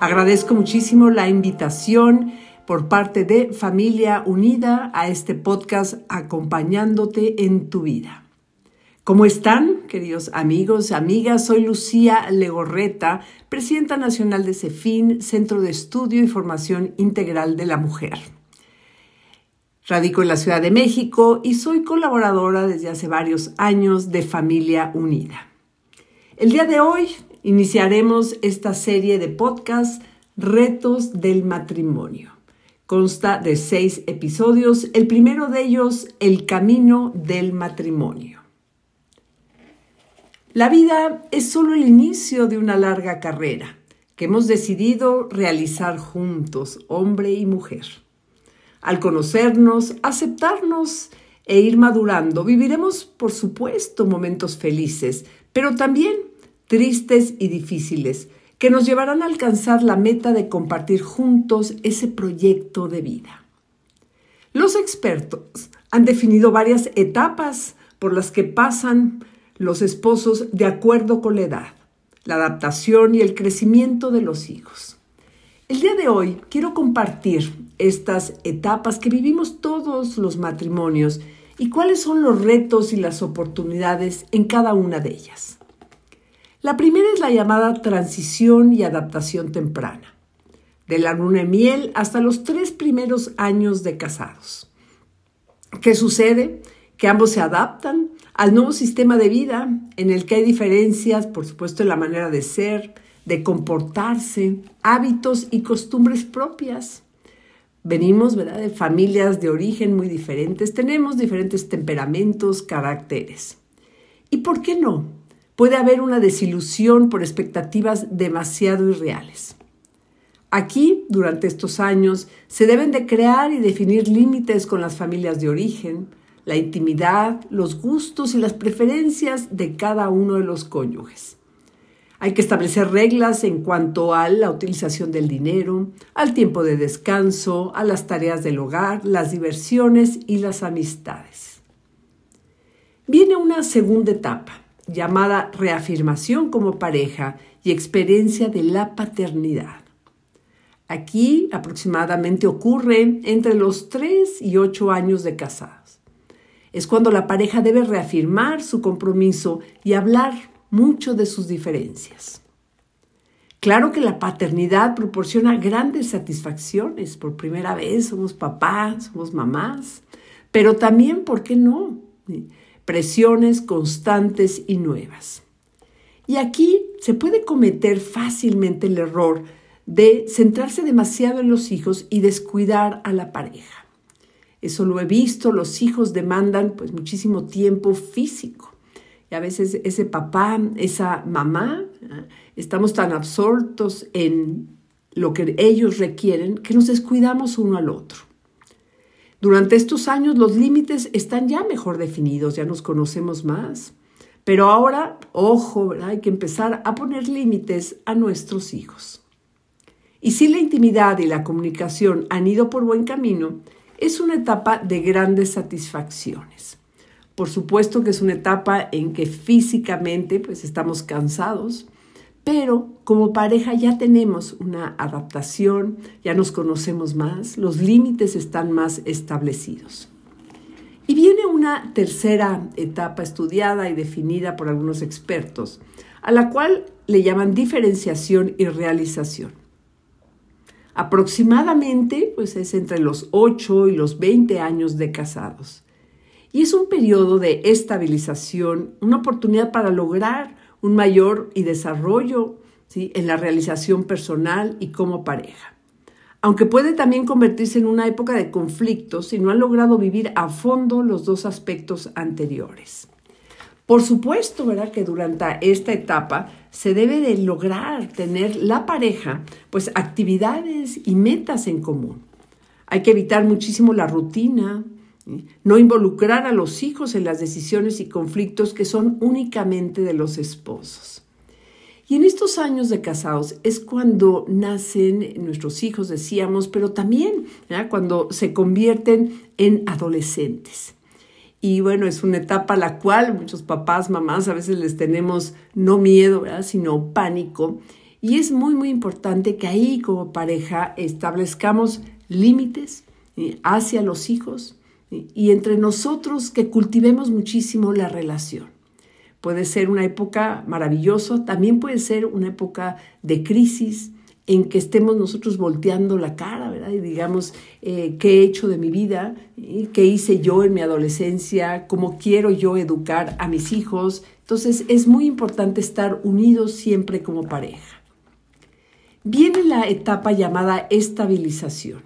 Agradezco muchísimo la invitación por parte de Familia Unida a este podcast acompañándote en tu vida. ¿Cómo están, queridos amigos, amigas? Soy Lucía Legorreta, presidenta nacional de CEFIN, Centro de Estudio y Formación Integral de la Mujer. Radico en la Ciudad de México y soy colaboradora desde hace varios años de Familia Unida. El día de hoy iniciaremos esta serie de podcast Retos del Matrimonio. Consta de seis episodios, el primero de ellos, El Camino del Matrimonio. La vida es solo el inicio de una larga carrera que hemos decidido realizar juntos, hombre y mujer. Al conocernos, aceptarnos e ir madurando, viviremos, por supuesto, momentos felices, pero también tristes y difíciles, que nos llevarán a alcanzar la meta de compartir juntos ese proyecto de vida. Los expertos han definido varias etapas por las que pasan los esposos de acuerdo con la edad, la adaptación y el crecimiento de los hijos. El día de hoy quiero compartir estas etapas que vivimos todos los matrimonios y cuáles son los retos y las oportunidades en cada una de ellas. La primera es la llamada transición y adaptación temprana, de la luna de miel hasta los tres primeros años de casados. ¿Qué sucede? Que ambos se adaptan al nuevo sistema de vida en el que hay diferencias, por supuesto, en la manera de ser, de comportarse, hábitos y costumbres propias. Venimos, ¿verdad?, de familias de origen muy diferentes, tenemos diferentes temperamentos, caracteres. ¿Y por qué no? Puede haber una desilusión por expectativas demasiado irreales. Aquí, durante estos años, se deben de crear y definir límites con las familias de origen, la intimidad, los gustos y las preferencias de cada uno de los cónyuges. Hay que establecer reglas en cuanto a la utilización del dinero, al tiempo de descanso, a las tareas del hogar, las diversiones y las amistades. Viene una segunda etapa, llamada reafirmación como pareja y experiencia de la paternidad. Aquí aproximadamente ocurre entre los 3 y 8 años de casados. Es cuando la pareja debe reafirmar su compromiso y hablar mucho de sus diferencias. Claro que la paternidad proporciona grandes satisfacciones. Por primera vez somos papás, somos mamás, pero también, ¿por qué no? Presiones constantes y nuevas. Y aquí se puede cometer fácilmente el error de centrarse demasiado en los hijos y descuidar a la pareja. Eso lo he visto, los hijos demandan pues muchísimo tiempo físico. Y a veces ese papá, esa mamá, estamos tan absortos en lo que ellos requieren que nos descuidamos uno al otro. Durante estos años los límites están ya mejor definidos, ya nos conocemos más. Pero ahora, ojo, hay que empezar a poner límites a nuestros hijos. Y si la intimidad y la comunicación han ido por buen camino, es una etapa de grandes satisfacciones. Por supuesto que es una etapa en que físicamente pues estamos cansados, pero como pareja ya tenemos una adaptación, ya nos conocemos más, los límites están más establecidos. Y viene una tercera etapa estudiada y definida por algunos expertos, a la cual le llaman diferenciación y realización. Aproximadamente, pues es entre los 8 y los 20 años de casados. Y es un periodo de estabilización, una oportunidad para lograr un mayor y desarrollo ¿sí? en la realización personal y como pareja. Aunque puede también convertirse en una época de conflictos si no han logrado vivir a fondo los dos aspectos anteriores. Por supuesto, ¿verdad? Que durante esta etapa se debe de lograr tener la pareja, pues actividades y metas en común. Hay que evitar muchísimo la rutina, no involucrar a los hijos en las decisiones y conflictos que son únicamente de los esposos. Y en estos años de casados es cuando nacen nuestros hijos, decíamos, pero también cuando se convierten en adolescentes. Y bueno, es una etapa a la cual muchos papás, mamás, a veces les tenemos no miedo, sino pánico. Y es muy, muy importante que ahí como pareja establezcamos límites hacia los hijos y entre nosotros que cultivemos muchísimo la relación. Puede ser una época maravillosa, también puede ser una época de crisis, en que estemos nosotros volteando la cara, ¿verdad? Y digamos, eh, ¿qué he hecho de mi vida? ¿Qué hice yo en mi adolescencia? ¿Cómo quiero yo educar a mis hijos? Entonces es muy importante estar unidos siempre como pareja. Viene la etapa llamada estabilización,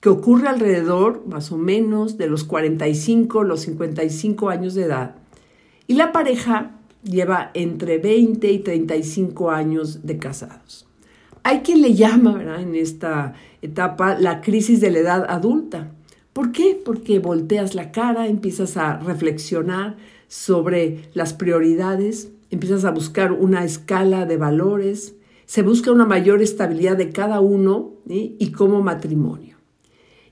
que ocurre alrededor más o menos de los 45, los 55 años de edad. Y la pareja lleva entre 20 y 35 años de casados. Hay quien le llama en esta etapa la crisis de la edad adulta. ¿Por qué? Porque volteas la cara, empiezas a reflexionar sobre las prioridades, empiezas a buscar una escala de valores, se busca una mayor estabilidad de cada uno y como matrimonio.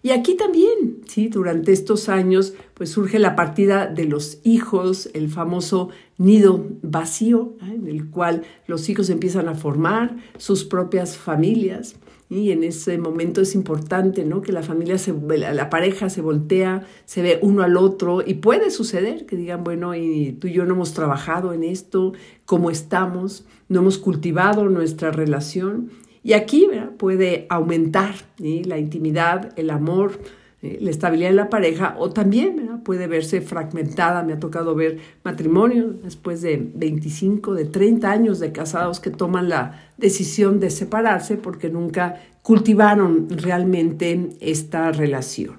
Y aquí también, ¿sí? durante estos años, pues surge la partida de los hijos, el famoso nido vacío, en el cual los hijos empiezan a formar sus propias familias. Y en ese momento es importante ¿no? que la familia, se, la pareja se voltea, se ve uno al otro y puede suceder que digan, bueno, y tú y yo no hemos trabajado en esto, cómo estamos, no hemos cultivado nuestra relación y aquí puede aumentar la intimidad, el amor, eh, la estabilidad de la pareja o también puede verse fragmentada. Me ha tocado ver matrimonios después de 25, de 30 años de casados que toman la decisión de separarse porque nunca cultivaron realmente esta relación.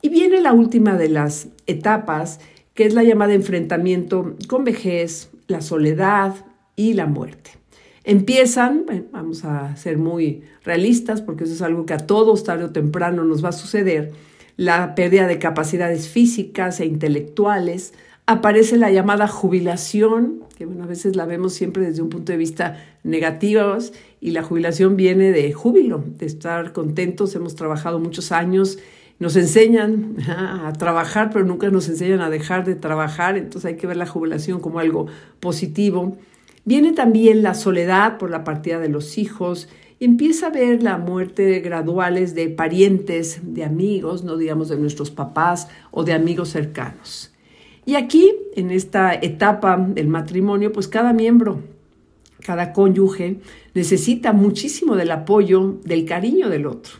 Y viene la última de las etapas, que es la llamada enfrentamiento con vejez, la soledad y la muerte. Empiezan, vamos a ser muy realistas porque eso es algo que a todos tarde o temprano nos va a suceder, la pérdida de capacidades físicas e intelectuales, aparece la llamada jubilación, que bueno, a veces la vemos siempre desde un punto de vista negativo, y la jubilación viene de júbilo, de estar contentos, hemos trabajado muchos años, nos enseñan a trabajar, pero nunca nos enseñan a dejar de trabajar, entonces hay que ver la jubilación como algo positivo. Viene también la soledad por la partida de los hijos empieza a ver la muerte graduales de parientes, de amigos, no digamos de nuestros papás o de amigos cercanos. Y aquí, en esta etapa del matrimonio, pues cada miembro, cada cónyuge necesita muchísimo del apoyo, del cariño del otro.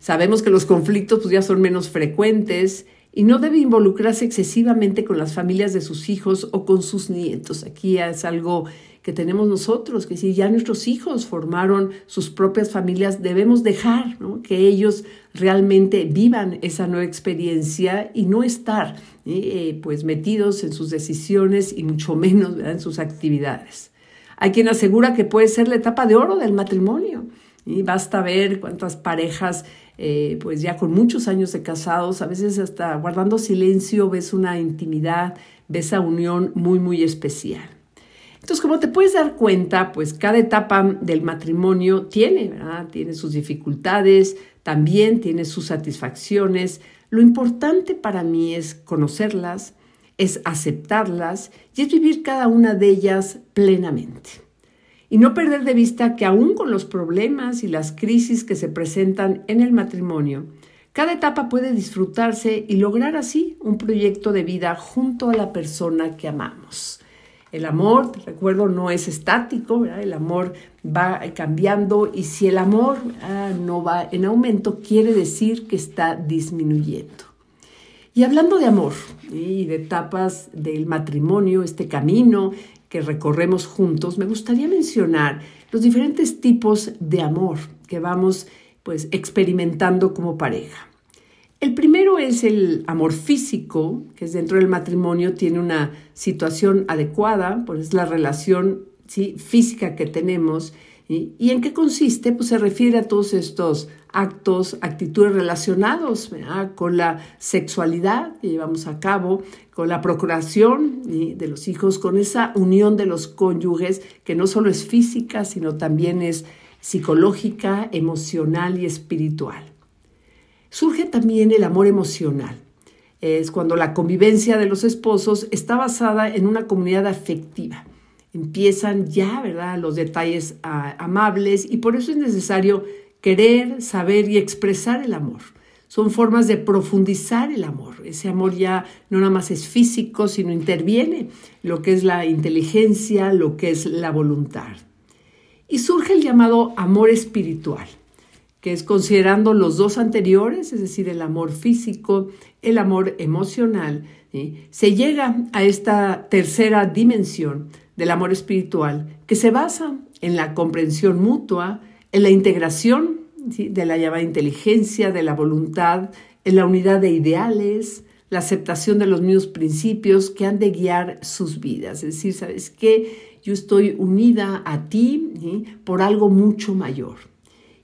Sabemos que los conflictos pues, ya son menos frecuentes y no debe involucrarse excesivamente con las familias de sus hijos o con sus nietos. Aquí es algo que tenemos nosotros, que si ya nuestros hijos formaron sus propias familias, debemos dejar que ellos realmente vivan esa nueva experiencia y no estar eh, pues metidos en sus decisiones y mucho menos en sus actividades. Hay quien asegura que puede ser la etapa de oro del matrimonio. Y basta ver cuántas parejas eh, pues ya con muchos años de casados, a veces hasta guardando silencio, ves una intimidad, ves esa unión muy, muy especial. Entonces, como te puedes dar cuenta, pues cada etapa del matrimonio tiene. Tiene sus dificultades, también tiene sus satisfacciones. Lo importante para mí es conocerlas, es aceptarlas y es vivir cada una de ellas plenamente. Y no perder de vista que aún con los problemas y las crisis que se presentan en el matrimonio, cada etapa puede disfrutarse y lograr así un proyecto de vida junto a la persona que amamos. El amor, recuerdo, no es estático, el amor va cambiando y si el amor ah, no va en aumento, quiere decir que está disminuyendo. Y hablando de amor y de etapas del matrimonio, este camino que recorremos juntos, me gustaría mencionar los diferentes tipos de amor que vamos pues experimentando como pareja. El primero es el amor físico, que es dentro del matrimonio, tiene una situación adecuada, pues es la relación ¿sí? física que tenemos. ¿Y en qué consiste? Pues se refiere a todos estos actos, actitudes relacionados con la sexualidad que llevamos a cabo, con la procuración de los hijos, con esa unión de los cónyuges que no solo es física, sino también es psicológica, emocional y espiritual. Surge también el amor emocional. Es cuando la convivencia de los esposos está basada en una comunidad afectiva. Empiezan ya, ¿verdad?, los detalles ah, amables y por eso es necesario querer, saber y expresar el amor. Son formas de profundizar el amor. Ese amor ya no nada más es físico, sino interviene lo que es la inteligencia, lo que es la voluntad. Y surge el llamado amor espiritual, que es considerando los dos anteriores, es decir, el amor físico, el amor emocional, se llega a esta tercera dimensión del amor espiritual que se basa en la comprensión mutua, en la integración de la llamada inteligencia, de la voluntad, en la unidad de ideales, la aceptación de los mismos principios que han de guiar sus vidas. Es decir, ¿sabes qué? Yo estoy unida a ti por algo mucho mayor.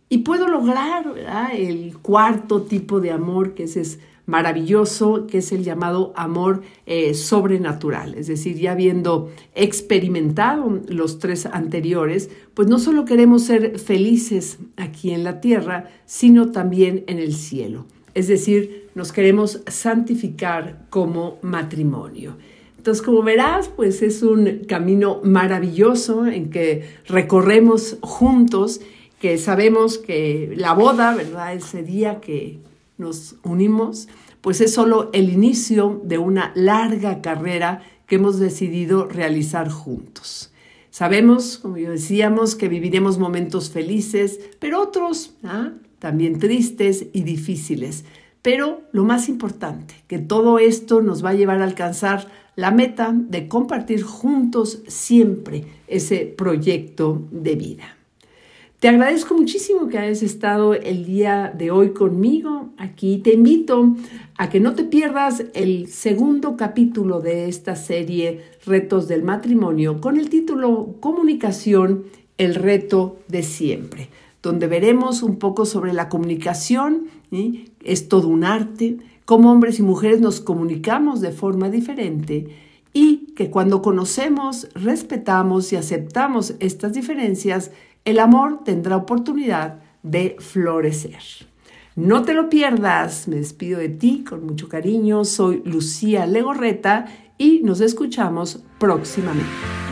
Y puedo lograr el cuarto tipo de amor, que ese es maravilloso que es el llamado amor eh, sobrenatural. Es decir, ya habiendo experimentado los tres anteriores, pues no solo queremos ser felices aquí en la tierra, sino también en el cielo. Es decir, nos queremos santificar como matrimonio. Entonces, como verás, pues es un camino maravilloso en que recorremos juntos, que sabemos que la boda, ¿verdad? Ese día que, nos unimos, pues es solo el inicio de una larga carrera que hemos decidido realizar juntos. Sabemos, como yo decíamos, que viviremos momentos felices, pero otros ¿ah? también tristes y difíciles. Pero lo más importante, que todo esto nos va a llevar a alcanzar la meta de compartir juntos siempre ese proyecto de vida. Te agradezco muchísimo que hayas estado el día de hoy conmigo aquí. Te invito a que no te pierdas el segundo capítulo de esta serie Retos del Matrimonio con el título Comunicación, el reto de siempre, donde veremos un poco sobre la comunicación, es todo un arte, cómo hombres y mujeres nos comunicamos de forma diferente y que cuando conocemos, respetamos y aceptamos estas diferencias, el amor tendrá oportunidad de florecer. No te lo pierdas, me despido de ti con mucho cariño, soy Lucía Legorreta y nos escuchamos próximamente.